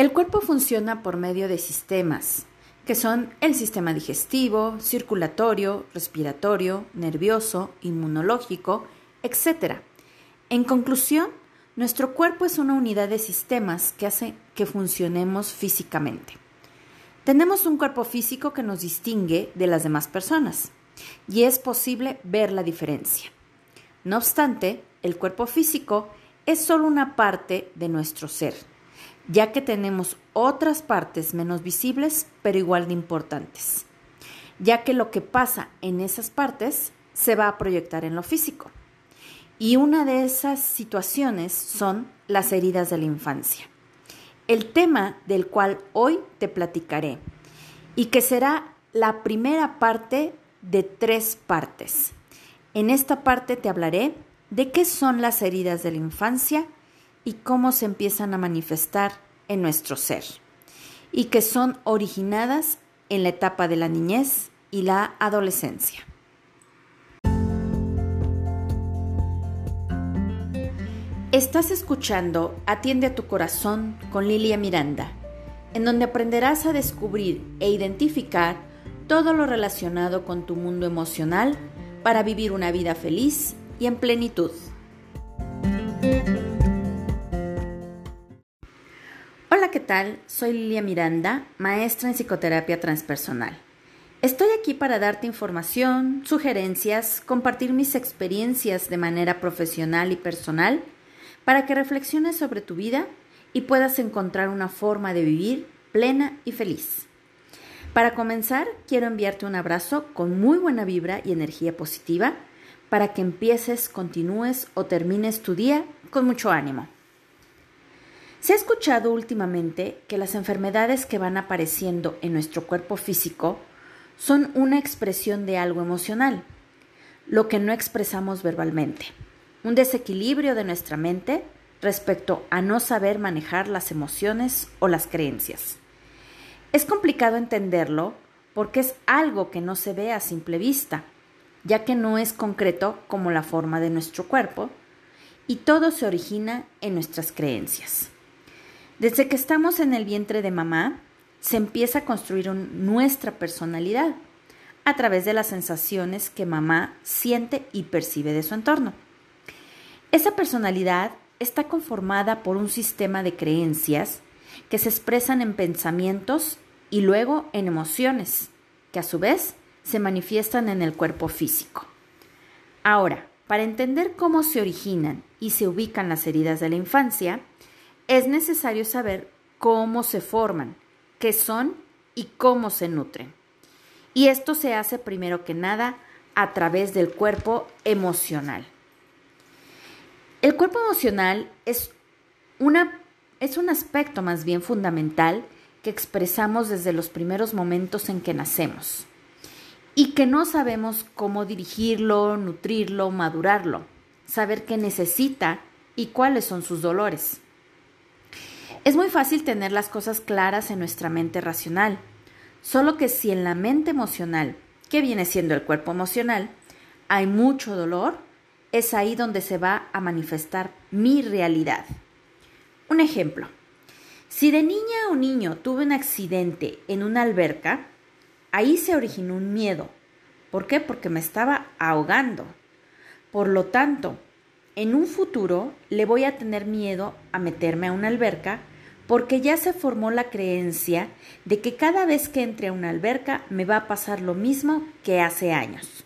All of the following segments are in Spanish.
El cuerpo funciona por medio de sistemas, que son el sistema digestivo, circulatorio, respiratorio, nervioso, inmunológico, etc. En conclusión, nuestro cuerpo es una unidad de sistemas que hace que funcionemos físicamente. Tenemos un cuerpo físico que nos distingue de las demás personas y es posible ver la diferencia. No obstante, el cuerpo físico es solo una parte de nuestro ser, ya que tenemos otras partes menos visibles pero igual de importantes, ya que lo que pasa en esas partes se va a proyectar en lo físico. Y una de esas situaciones son las heridas de la infancia. El tema del cual hoy te platicaré y que será la primera parte de tres partes. En esta parte te hablaré de qué son las heridas de la infancia y cómo se empiezan a manifestar en nuestro ser, y que son originadas en la etapa de la niñez y la adolescencia. Estás escuchando Atiende a tu corazón con Lilia Miranda, en donde aprenderás a descubrir e identificar todo lo relacionado con tu mundo emocional para vivir una vida feliz y en plenitud. ¿Qué tal? Soy Lilia Miranda, maestra en psicoterapia transpersonal. Estoy aquí para darte información, sugerencias, compartir mis experiencias de manera profesional y personal para que reflexiones sobre tu vida y puedas encontrar una forma de vivir plena y feliz. Para comenzar, quiero enviarte un abrazo con muy buena vibra y energía positiva para que empieces, continúes o termines tu día con mucho ánimo. Se ha escuchado últimamente que las enfermedades que van apareciendo en nuestro cuerpo físico son una expresión de algo emocional, lo que no expresamos verbalmente, un desequilibrio de nuestra mente respecto a no saber manejar las emociones o las creencias. Es complicado entenderlo porque es algo que no se ve a simple vista, ya que no es concreto como la forma de nuestro cuerpo, y todo se origina en nuestras creencias. Desde que estamos en el vientre de mamá, se empieza a construir nuestra personalidad a través de las sensaciones que mamá siente y percibe de su entorno. Esa personalidad está conformada por un sistema de creencias que se expresan en pensamientos y luego en emociones, que a su vez se manifiestan en el cuerpo físico. Ahora, para entender cómo se originan y se ubican las heridas de la infancia, es necesario saber cómo se forman, qué son y cómo se nutren. Y esto se hace primero que nada a través del cuerpo emocional. El cuerpo emocional es, una, es un aspecto más bien fundamental que expresamos desde los primeros momentos en que nacemos y que no sabemos cómo dirigirlo, nutrirlo, madurarlo, saber qué necesita y cuáles son sus dolores. Es muy fácil tener las cosas claras en nuestra mente racional, solo que si en la mente emocional, que viene siendo el cuerpo emocional, hay mucho dolor, es ahí donde se va a manifestar mi realidad. Un ejemplo. Si de niña o niño tuve un accidente en una alberca, ahí se originó un miedo. ¿Por qué? Porque me estaba ahogando. Por lo tanto, en un futuro le voy a tener miedo a meterme a una alberca porque ya se formó la creencia de que cada vez que entre a una alberca me va a pasar lo mismo que hace años.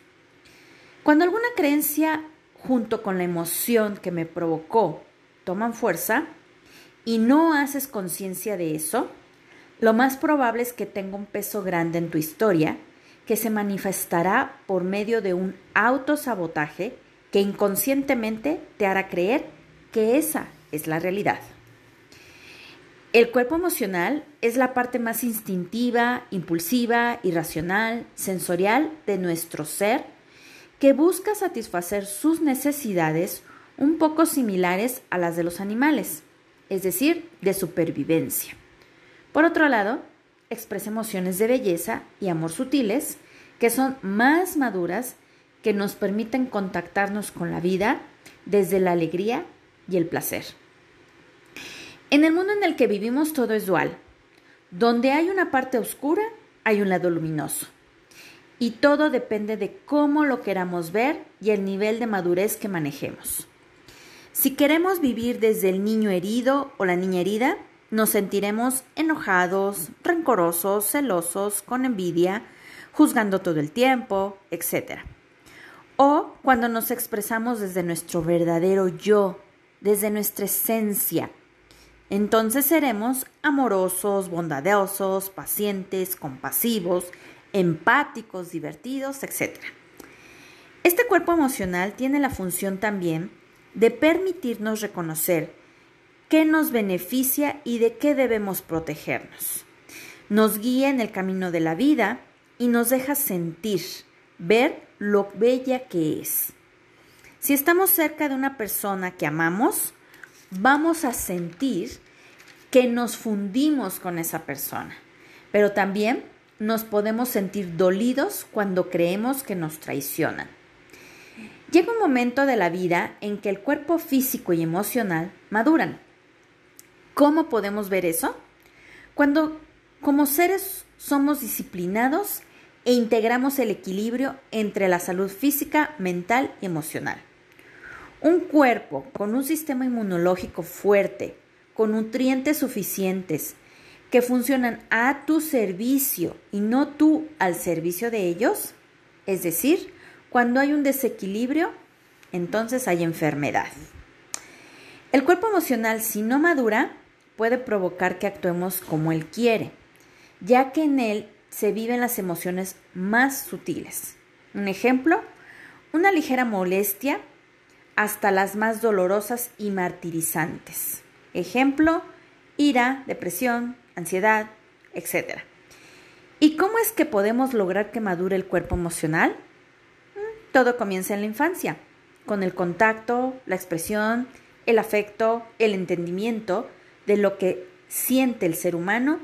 Cuando alguna creencia junto con la emoción que me provocó toman fuerza y no haces conciencia de eso, lo más probable es que tenga un peso grande en tu historia que se manifestará por medio de un autosabotaje que inconscientemente te hará creer que esa es la realidad. El cuerpo emocional es la parte más instintiva, impulsiva, irracional, sensorial de nuestro ser que busca satisfacer sus necesidades un poco similares a las de los animales, es decir, de supervivencia. Por otro lado, expresa emociones de belleza y amor sutiles que son más maduras que nos permiten contactarnos con la vida desde la alegría y el placer. En el mundo en el que vivimos todo es dual. Donde hay una parte oscura, hay un lado luminoso. Y todo depende de cómo lo queramos ver y el nivel de madurez que manejemos. Si queremos vivir desde el niño herido o la niña herida, nos sentiremos enojados, rencorosos, celosos, con envidia, juzgando todo el tiempo, etc. O cuando nos expresamos desde nuestro verdadero yo, desde nuestra esencia. Entonces seremos amorosos, bondadosos, pacientes, compasivos, empáticos, divertidos, etc. Este cuerpo emocional tiene la función también de permitirnos reconocer qué nos beneficia y de qué debemos protegernos. Nos guía en el camino de la vida y nos deja sentir, ver lo bella que es. Si estamos cerca de una persona que amamos, vamos a sentir que nos fundimos con esa persona, pero también nos podemos sentir dolidos cuando creemos que nos traicionan. Llega un momento de la vida en que el cuerpo físico y emocional maduran. ¿Cómo podemos ver eso? Cuando como seres somos disciplinados e integramos el equilibrio entre la salud física, mental y emocional. Un cuerpo con un sistema inmunológico fuerte, con nutrientes suficientes, que funcionan a tu servicio y no tú al servicio de ellos, es decir, cuando hay un desequilibrio, entonces hay enfermedad. El cuerpo emocional, si no madura, puede provocar que actuemos como él quiere, ya que en él se viven las emociones más sutiles. Un ejemplo, una ligera molestia hasta las más dolorosas y martirizantes. Ejemplo, ira, depresión, ansiedad, etc. ¿Y cómo es que podemos lograr que madure el cuerpo emocional? Mm, todo comienza en la infancia, con el contacto, la expresión, el afecto, el entendimiento de lo que siente el ser humano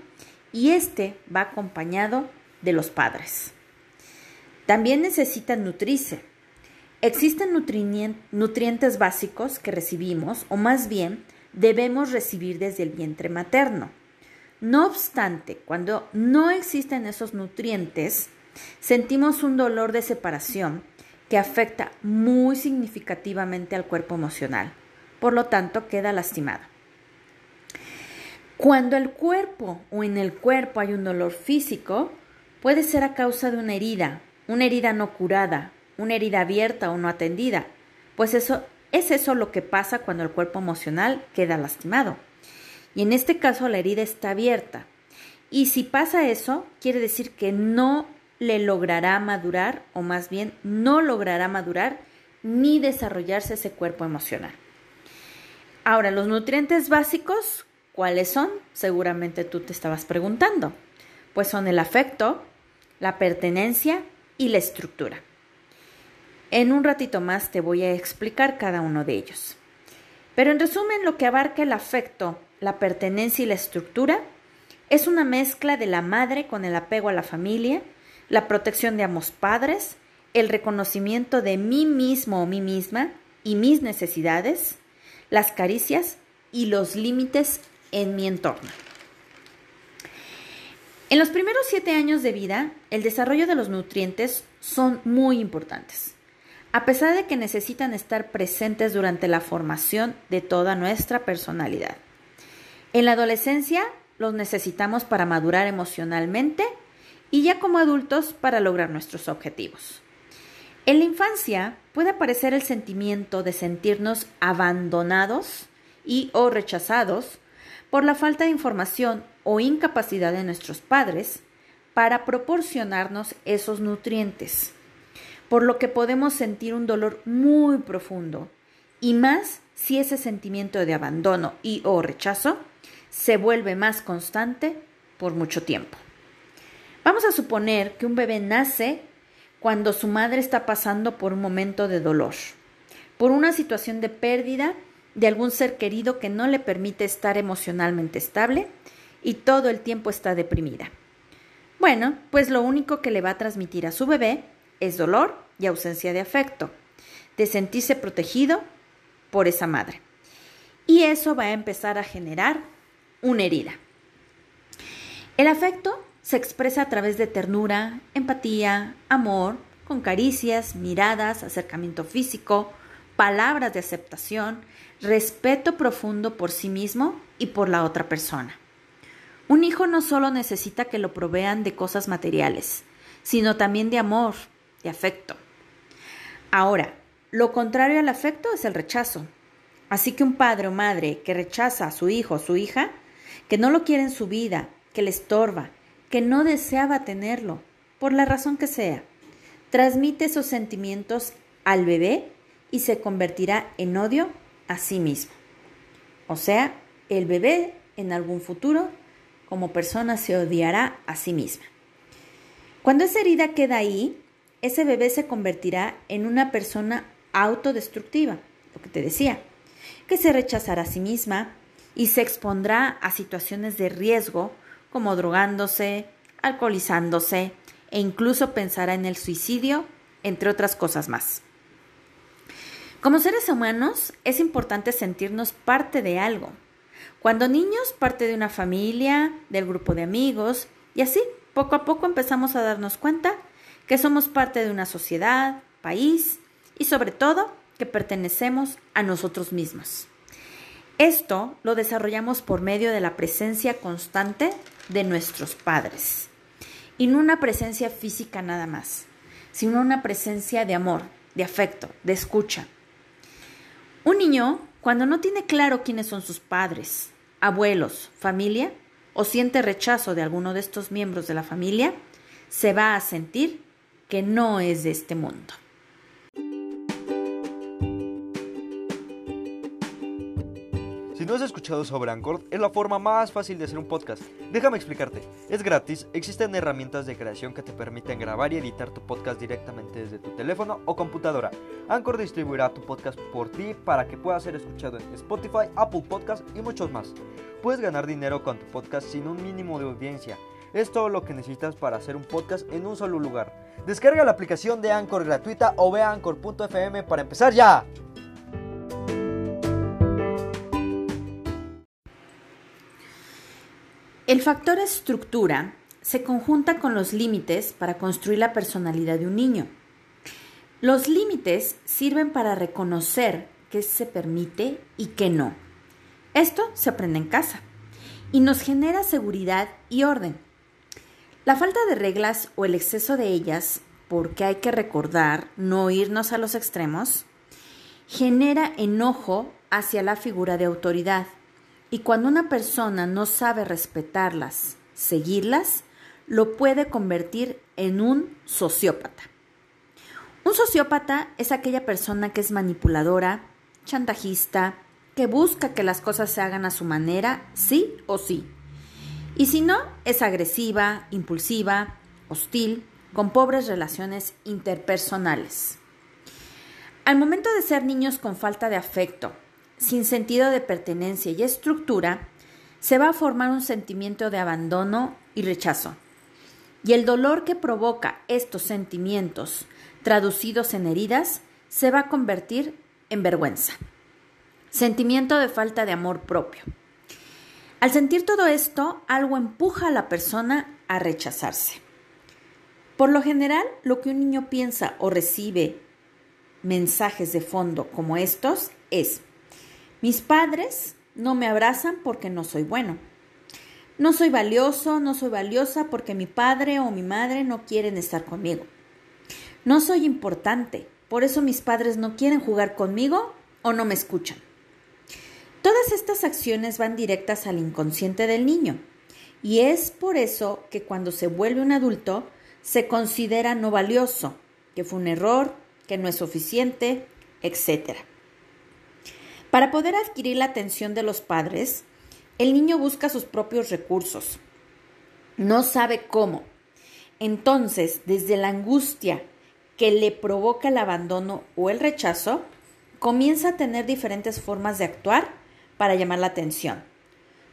y este va acompañado de los padres. También necesitan nutrirse. Existen nutrientes básicos que recibimos, o más bien debemos recibir desde el vientre materno. No obstante, cuando no existen esos nutrientes, sentimos un dolor de separación que afecta muy significativamente al cuerpo emocional. Por lo tanto, queda lastimado. Cuando el cuerpo o en el cuerpo hay un dolor físico, puede ser a causa de una herida, una herida no curada, una herida abierta o no atendida, pues eso es eso lo que pasa cuando el cuerpo emocional queda lastimado. Y en este caso la herida está abierta. Y si pasa eso, quiere decir que no le logrará madurar, o más bien no logrará madurar ni desarrollarse ese cuerpo emocional. Ahora, los nutrientes básicos ¿Cuáles son? Seguramente tú te estabas preguntando. Pues son el afecto, la pertenencia y la estructura. En un ratito más te voy a explicar cada uno de ellos. Pero en resumen, lo que abarca el afecto, la pertenencia y la estructura es una mezcla de la madre con el apego a la familia, la protección de ambos padres, el reconocimiento de mí mismo o mí misma y mis necesidades, las caricias y los límites en mi entorno. En los primeros siete años de vida, el desarrollo de los nutrientes son muy importantes, a pesar de que necesitan estar presentes durante la formación de toda nuestra personalidad. En la adolescencia los necesitamos para madurar emocionalmente y ya como adultos para lograr nuestros objetivos. En la infancia puede aparecer el sentimiento de sentirnos abandonados y o rechazados por la falta de información o incapacidad de nuestros padres para proporcionarnos esos nutrientes, por lo que podemos sentir un dolor muy profundo, y más si ese sentimiento de abandono y o rechazo se vuelve más constante por mucho tiempo. Vamos a suponer que un bebé nace cuando su madre está pasando por un momento de dolor, por una situación de pérdida de algún ser querido que no le permite estar emocionalmente estable y todo el tiempo está deprimida. Bueno, pues lo único que le va a transmitir a su bebé es dolor y ausencia de afecto, de sentirse protegido por esa madre. y eso va a empezar a generar una herida. El afecto se expresa a través de ternura, empatía, amor, con caricias, miradas, acercamiento físico, palabras de aceptación, respeto profundo por sí mismo y por la otra persona. Un hijo no solo necesita que lo provean de cosas materiales, sino también de amor, de afecto. Ahora, lo contrario al afecto es el rechazo. Así que un padre o madre que rechaza a su hijo o su hija, que no lo quiere en su vida, que le estorba, que no deseaba tenerlo, por la razón que sea, transmite esos sentimientos al bebé y se convertirá en odio a sí mismo. O sea, el bebé en algún futuro como persona se odiará a sí misma. Cuando esa herida queda ahí, ese bebé se convertirá en una persona autodestructiva, lo que te decía, que se rechazará a sí misma y se expondrá a situaciones de riesgo como drogándose, alcoholizándose e incluso pensará en el suicidio, entre otras cosas más. Como seres humanos es importante sentirnos parte de algo. Cuando niños, parte de una familia, del grupo de amigos, y así, poco a poco empezamos a darnos cuenta que somos parte de una sociedad, país y sobre todo que pertenecemos a nosotros mismos. Esto lo desarrollamos por medio de la presencia constante de nuestros padres. Y no una presencia física nada más, sino una presencia de amor, de afecto, de escucha. Un niño, cuando no tiene claro quiénes son sus padres, abuelos, familia, o siente rechazo de alguno de estos miembros de la familia, se va a sentir que no es de este mundo. Si no has escuchado sobre Anchor, es la forma más fácil de hacer un podcast. Déjame explicarte. Es gratis, existen herramientas de creación que te permiten grabar y editar tu podcast directamente desde tu teléfono o computadora. Anchor distribuirá tu podcast por ti para que pueda ser escuchado en Spotify, Apple Podcast y muchos más. Puedes ganar dinero con tu podcast sin un mínimo de audiencia. Es todo lo que necesitas para hacer un podcast en un solo lugar. Descarga la aplicación de Anchor gratuita o ve a anchor.fm para empezar ya. El factor estructura se conjunta con los límites para construir la personalidad de un niño. Los límites sirven para reconocer qué se permite y qué no. Esto se aprende en casa y nos genera seguridad y orden. La falta de reglas o el exceso de ellas, porque hay que recordar no irnos a los extremos, genera enojo hacia la figura de autoridad y cuando una persona no sabe respetarlas, seguirlas, lo puede convertir en un sociópata. Un sociópata es aquella persona que es manipuladora, chantajista, que busca que las cosas se hagan a su manera, sí o sí. Y si no, es agresiva, impulsiva, hostil, con pobres relaciones interpersonales. Al momento de ser niños con falta de afecto, sin sentido de pertenencia y estructura, se va a formar un sentimiento de abandono y rechazo. Y el dolor que provoca estos sentimientos, traducidos en heridas, se va a convertir en vergüenza. Sentimiento de falta de amor propio. Al sentir todo esto, algo empuja a la persona a rechazarse. Por lo general, lo que un niño piensa o recibe mensajes de fondo como estos es, mis padres no me abrazan porque no soy bueno. No soy valioso, no soy valiosa porque mi padre o mi madre no quieren estar conmigo. No soy importante, por eso mis padres no quieren jugar conmigo o no me escuchan. Todas estas acciones van directas al inconsciente del niño y es por eso que cuando se vuelve un adulto se considera no valioso, que fue un error, que no es suficiente, etc. Para poder adquirir la atención de los padres, el niño busca sus propios recursos. No sabe cómo. Entonces, desde la angustia que le provoca el abandono o el rechazo, comienza a tener diferentes formas de actuar para llamar la atención,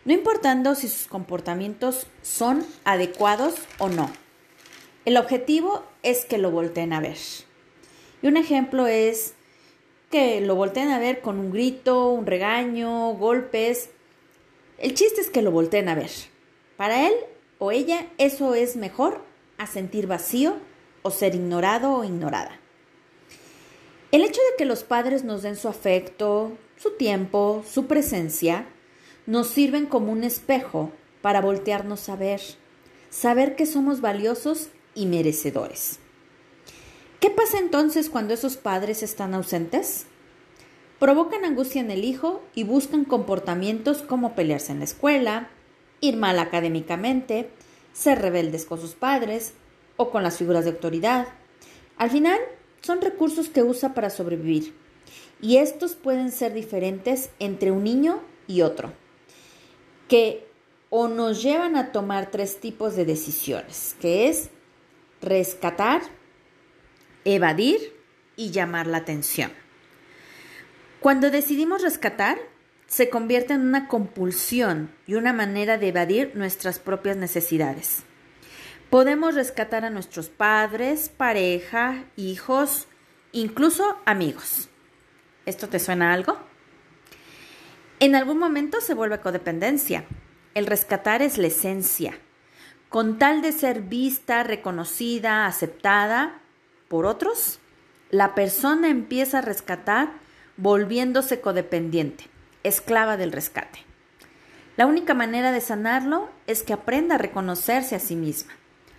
no importando si sus comportamientos son adecuados o no. El objetivo es que lo volteen a ver. Y un ejemplo es que lo volteen a ver con un grito, un regaño, golpes. El chiste es que lo volteen a ver. Para él o ella eso es mejor a sentir vacío o ser ignorado o ignorada. El hecho de que los padres nos den su afecto, su tiempo, su presencia, nos sirven como un espejo para voltearnos a ver, saber que somos valiosos y merecedores. ¿Qué pasa entonces cuando esos padres están ausentes? Provocan angustia en el hijo y buscan comportamientos como pelearse en la escuela, ir mal académicamente, ser rebeldes con sus padres o con las figuras de autoridad. Al final, son recursos que usa para sobrevivir y estos pueden ser diferentes entre un niño y otro, que o nos llevan a tomar tres tipos de decisiones, que es rescatar, evadir y llamar la atención. Cuando decidimos rescatar, se convierte en una compulsión y una manera de evadir nuestras propias necesidades. Podemos rescatar a nuestros padres, pareja, hijos, incluso amigos. ¿Esto te suena algo? En algún momento se vuelve codependencia. El rescatar es la esencia. Con tal de ser vista, reconocida, aceptada por otros, la persona empieza a rescatar volviéndose codependiente, esclava del rescate. La única manera de sanarlo es que aprenda a reconocerse a sí misma,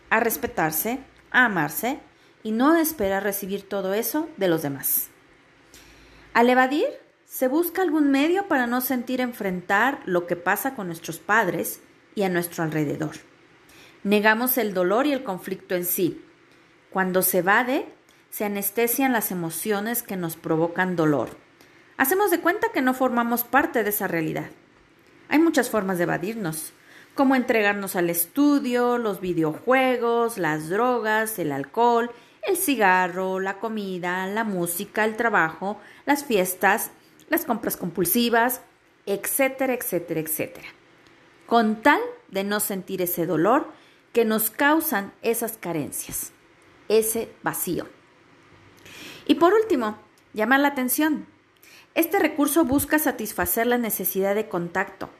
a respetarse, a amarse y no espera recibir todo eso de los demás. Al evadir, se busca algún medio para no sentir enfrentar lo que pasa con nuestros padres y a nuestro alrededor. Negamos el dolor y el conflicto en sí. Cuando se evade, se anestesian las emociones que nos provocan dolor. Hacemos de cuenta que no formamos parte de esa realidad. Hay muchas formas de evadirnos, como entregarnos al estudio, los videojuegos, las drogas, el alcohol, el cigarro, la comida, la música, el trabajo, las fiestas, las compras compulsivas, etcétera, etcétera, etcétera. Con tal de no sentir ese dolor que nos causan esas carencias, ese vacío. Y por último, llamar la atención. Este recurso busca satisfacer la necesidad de contacto.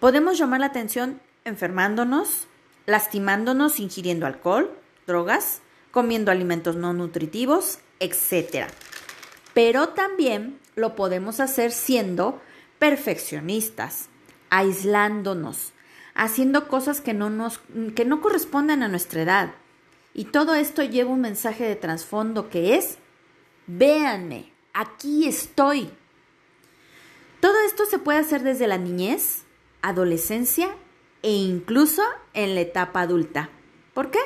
Podemos llamar la atención enfermándonos, lastimándonos ingiriendo alcohol, drogas, comiendo alimentos no nutritivos, etc. Pero también lo podemos hacer siendo perfeccionistas, aislándonos, haciendo cosas que no, nos, que no corresponden a nuestra edad. Y todo esto lleva un mensaje de trasfondo que es, véanme, aquí estoy. Todo esto se puede hacer desde la niñez, adolescencia e incluso en la etapa adulta. ¿Por qué?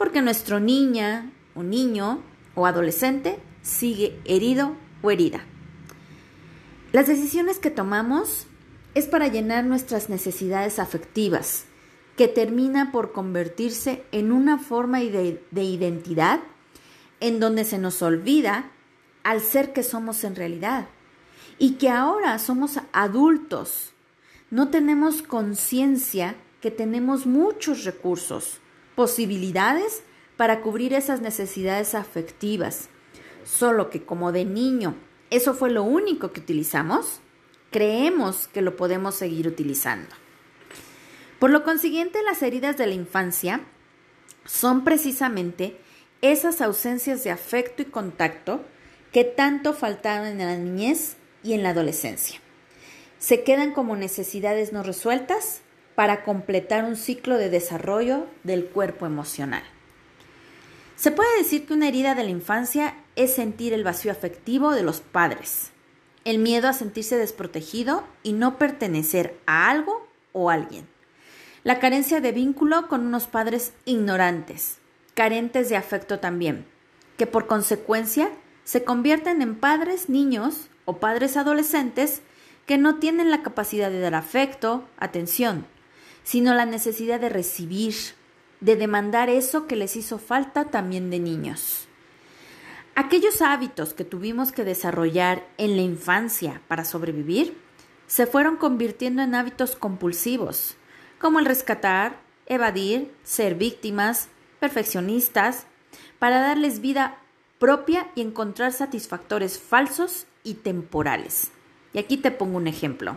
Porque nuestro niña o niño o adolescente sigue herido o herida. Las decisiones que tomamos es para llenar nuestras necesidades afectivas, que termina por convertirse en una forma de, de identidad en donde se nos olvida al ser que somos en realidad y que ahora somos adultos no tenemos conciencia que tenemos muchos recursos, posibilidades para cubrir esas necesidades afectivas. Solo que como de niño eso fue lo único que utilizamos, creemos que lo podemos seguir utilizando. Por lo consiguiente, las heridas de la infancia son precisamente esas ausencias de afecto y contacto que tanto faltaron en la niñez y en la adolescencia se quedan como necesidades no resueltas para completar un ciclo de desarrollo del cuerpo emocional. Se puede decir que una herida de la infancia es sentir el vacío afectivo de los padres, el miedo a sentirse desprotegido y no pertenecer a algo o alguien, la carencia de vínculo con unos padres ignorantes, carentes de afecto también, que por consecuencia se convierten en padres niños o padres adolescentes que no tienen la capacidad de dar afecto, atención, sino la necesidad de recibir, de demandar eso que les hizo falta también de niños. Aquellos hábitos que tuvimos que desarrollar en la infancia para sobrevivir se fueron convirtiendo en hábitos compulsivos, como el rescatar, evadir, ser víctimas, perfeccionistas, para darles vida propia y encontrar satisfactores falsos y temporales. Y aquí te pongo un ejemplo.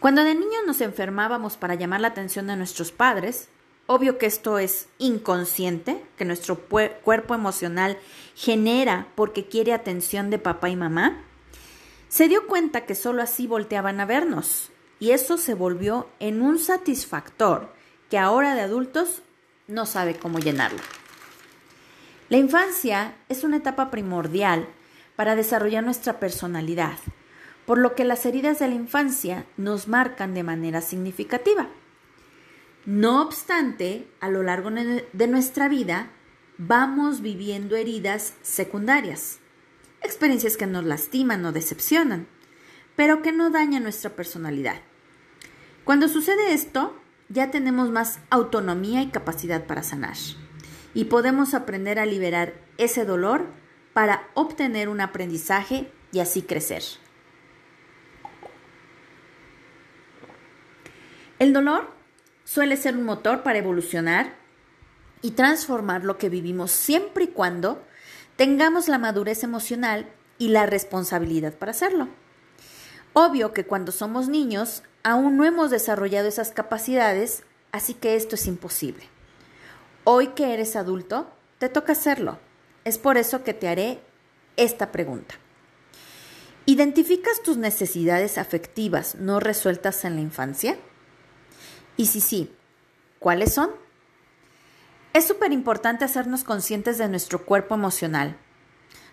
Cuando de niños nos enfermábamos para llamar la atención de nuestros padres, obvio que esto es inconsciente, que nuestro cuerpo emocional genera porque quiere atención de papá y mamá, se dio cuenta que solo así volteaban a vernos y eso se volvió en un satisfactor que ahora de adultos no sabe cómo llenarlo. La infancia es una etapa primordial para desarrollar nuestra personalidad, por lo que las heridas de la infancia nos marcan de manera significativa. No obstante, a lo largo de nuestra vida vamos viviendo heridas secundarias, experiencias que nos lastiman o decepcionan, pero que no dañan nuestra personalidad. Cuando sucede esto, ya tenemos más autonomía y capacidad para sanar y podemos aprender a liberar ese dolor para obtener un aprendizaje y así crecer. El dolor suele ser un motor para evolucionar y transformar lo que vivimos siempre y cuando tengamos la madurez emocional y la responsabilidad para hacerlo. Obvio que cuando somos niños aún no hemos desarrollado esas capacidades, así que esto es imposible. Hoy que eres adulto, te toca hacerlo. Es por eso que te haré esta pregunta. ¿Identificas tus necesidades afectivas no resueltas en la infancia? Y si sí, ¿cuáles son? Es súper importante hacernos conscientes de nuestro cuerpo emocional,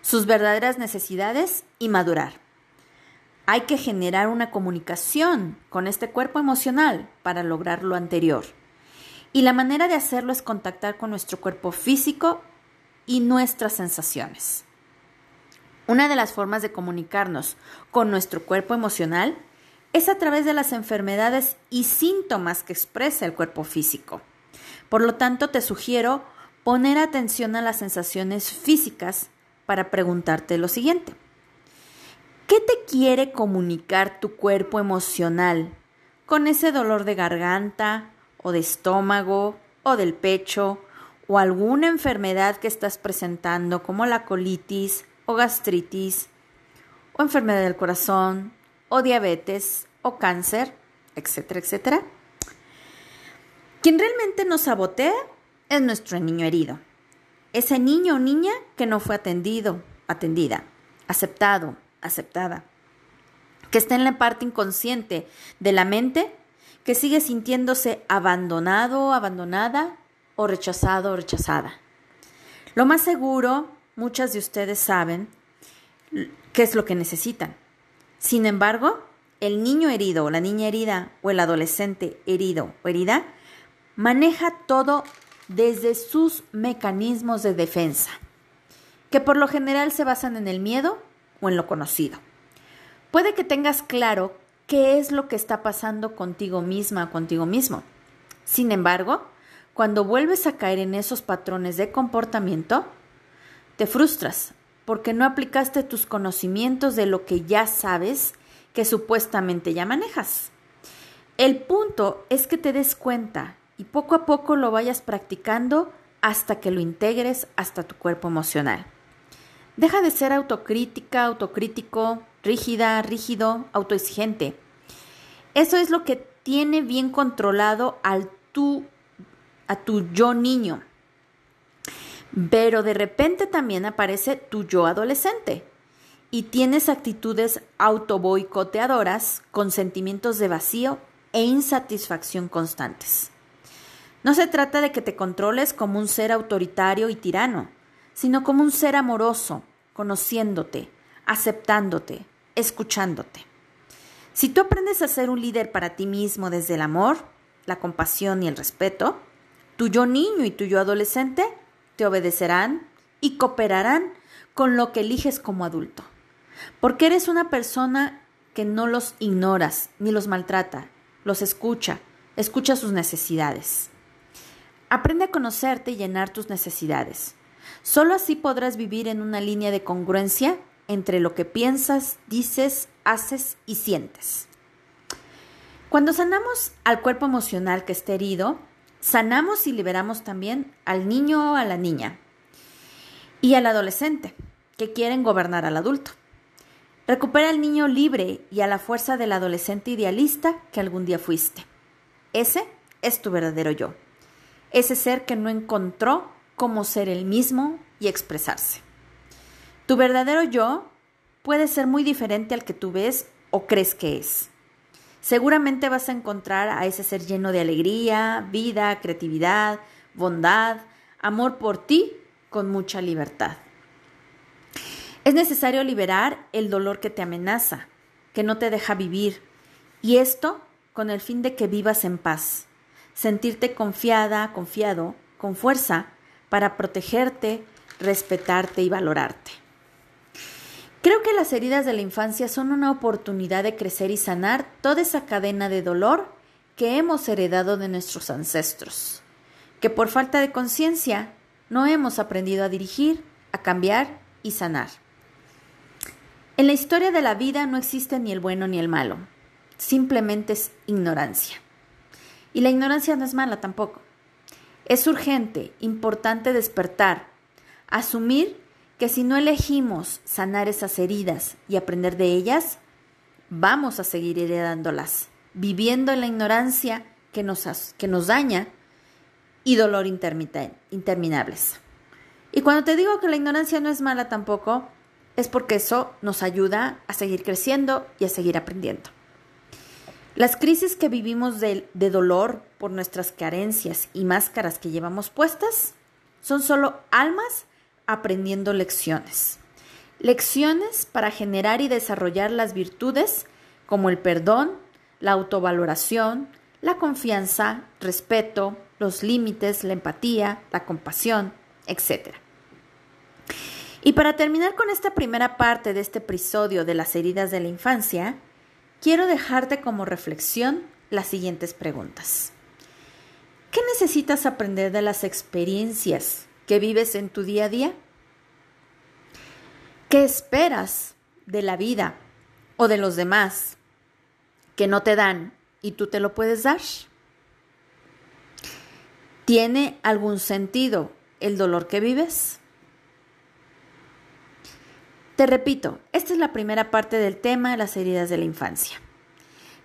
sus verdaderas necesidades y madurar. Hay que generar una comunicación con este cuerpo emocional para lograr lo anterior. Y la manera de hacerlo es contactar con nuestro cuerpo físico y nuestras sensaciones. Una de las formas de comunicarnos con nuestro cuerpo emocional es a través de las enfermedades y síntomas que expresa el cuerpo físico. Por lo tanto, te sugiero poner atención a las sensaciones físicas para preguntarte lo siguiente. ¿Qué te quiere comunicar tu cuerpo emocional con ese dolor de garganta, o de estómago o del pecho o alguna enfermedad que estás presentando como la colitis o gastritis o enfermedad del corazón o diabetes o cáncer, etcétera, etcétera. Quien realmente nos sabotea es nuestro niño herido. Ese niño o niña que no fue atendido, atendida, aceptado, aceptada, que está en la parte inconsciente de la mente que sigue sintiéndose abandonado, abandonada o rechazado o rechazada. Lo más seguro, muchas de ustedes saben qué es lo que necesitan. Sin embargo, el niño herido o la niña herida o el adolescente herido o herida maneja todo desde sus mecanismos de defensa, que por lo general se basan en el miedo o en lo conocido. Puede que tengas claro qué es lo que está pasando contigo misma, contigo mismo. Sin embargo, cuando vuelves a caer en esos patrones de comportamiento, te frustras porque no aplicaste tus conocimientos de lo que ya sabes que supuestamente ya manejas. El punto es que te des cuenta y poco a poco lo vayas practicando hasta que lo integres hasta tu cuerpo emocional. Deja de ser autocrítica, autocrítico, rígida, rígido, autoexigente. Eso es lo que tiene bien controlado al tú, a tu yo niño. Pero de repente también aparece tu yo adolescente y tienes actitudes autoboicoteadoras con sentimientos de vacío e insatisfacción constantes. No se trata de que te controles como un ser autoritario y tirano, sino como un ser amoroso, conociéndote, aceptándote, escuchándote. Si tú aprendes a ser un líder para ti mismo desde el amor, la compasión y el respeto, tu yo niño y tu yo adolescente te obedecerán y cooperarán con lo que eliges como adulto. Porque eres una persona que no los ignoras ni los maltrata, los escucha, escucha sus necesidades. Aprende a conocerte y llenar tus necesidades. Solo así podrás vivir en una línea de congruencia entre lo que piensas, dices, haces y sientes. Cuando sanamos al cuerpo emocional que esté herido, sanamos y liberamos también al niño o a la niña. y al adolescente, que quieren gobernar al adulto. Recupera al niño libre y a la fuerza del adolescente idealista que algún día fuiste. Ese es tu verdadero yo. Ese ser que no encontró cómo ser el mismo y expresarse. Tu verdadero yo puede ser muy diferente al que tú ves o crees que es. Seguramente vas a encontrar a ese ser lleno de alegría, vida, creatividad, bondad, amor por ti con mucha libertad. Es necesario liberar el dolor que te amenaza, que no te deja vivir, y esto con el fin de que vivas en paz, sentirte confiada, confiado, con fuerza, para protegerte, respetarte y valorarte. Creo que las heridas de la infancia son una oportunidad de crecer y sanar toda esa cadena de dolor que hemos heredado de nuestros ancestros, que por falta de conciencia no hemos aprendido a dirigir, a cambiar y sanar. En la historia de la vida no existe ni el bueno ni el malo, simplemente es ignorancia. Y la ignorancia no es mala tampoco. Es urgente, importante despertar, asumir que si no elegimos sanar esas heridas y aprender de ellas, vamos a seguir heredándolas, viviendo en la ignorancia que nos, que nos daña y dolor interminables. Y cuando te digo que la ignorancia no es mala tampoco, es porque eso nos ayuda a seguir creciendo y a seguir aprendiendo. Las crisis que vivimos de, de, dolor por nuestras carencias y máscaras que llevamos puestas son solo almas aprendiendo lecciones. Lecciones para generar y desarrollar las virtudes como el perdón, la autovaloración, la confianza, respeto, los límites, la empatía, la compasión, etc. Y para terminar con esta primera parte de este episodio de las heridas de la infancia, quiero dejarte como reflexión las siguientes preguntas. ¿Qué necesitas aprender de las experiencias que vives en tu día a día? ¿Qué esperas de la vida o de los demás que no te dan y tú te lo puedes dar? ¿Tiene algún sentido el dolor que vives? Te repito, esta es la primera parte del tema de las heridas de la infancia.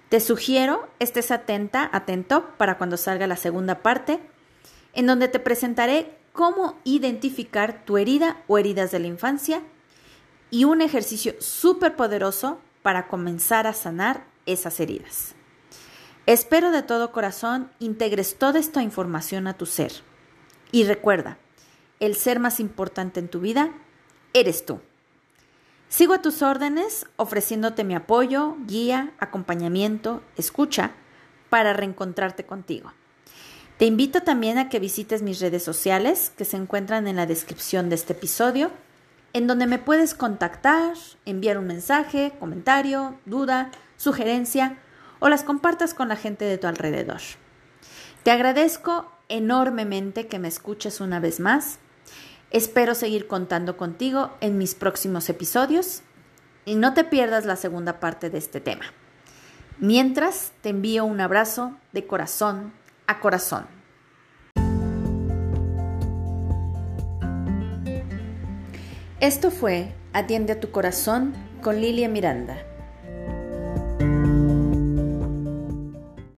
Te sugiero estés atenta, atento para cuando salga la segunda parte, en donde te presentaré cómo identificar tu herida o heridas de la infancia y un ejercicio súper poderoso para comenzar a sanar esas heridas. Espero de todo corazón integres toda esta información a tu ser. Y recuerda, el ser más importante en tu vida eres tú. Sigo a tus órdenes ofreciéndote mi apoyo, guía, acompañamiento, escucha para reencontrarte contigo. Te invito también a que visites mis redes sociales que se encuentran en la descripción de este episodio, en donde me puedes contactar, enviar un mensaje, comentario, duda, sugerencia o las compartas con la gente de tu alrededor. Te agradezco enormemente que me escuches una vez más Espero seguir contando contigo en mis próximos episodios y no te pierdas la segunda parte de este tema. Mientras, te envío un abrazo de corazón a corazón. Esto fue Atiende a tu corazón con Lilia Miranda.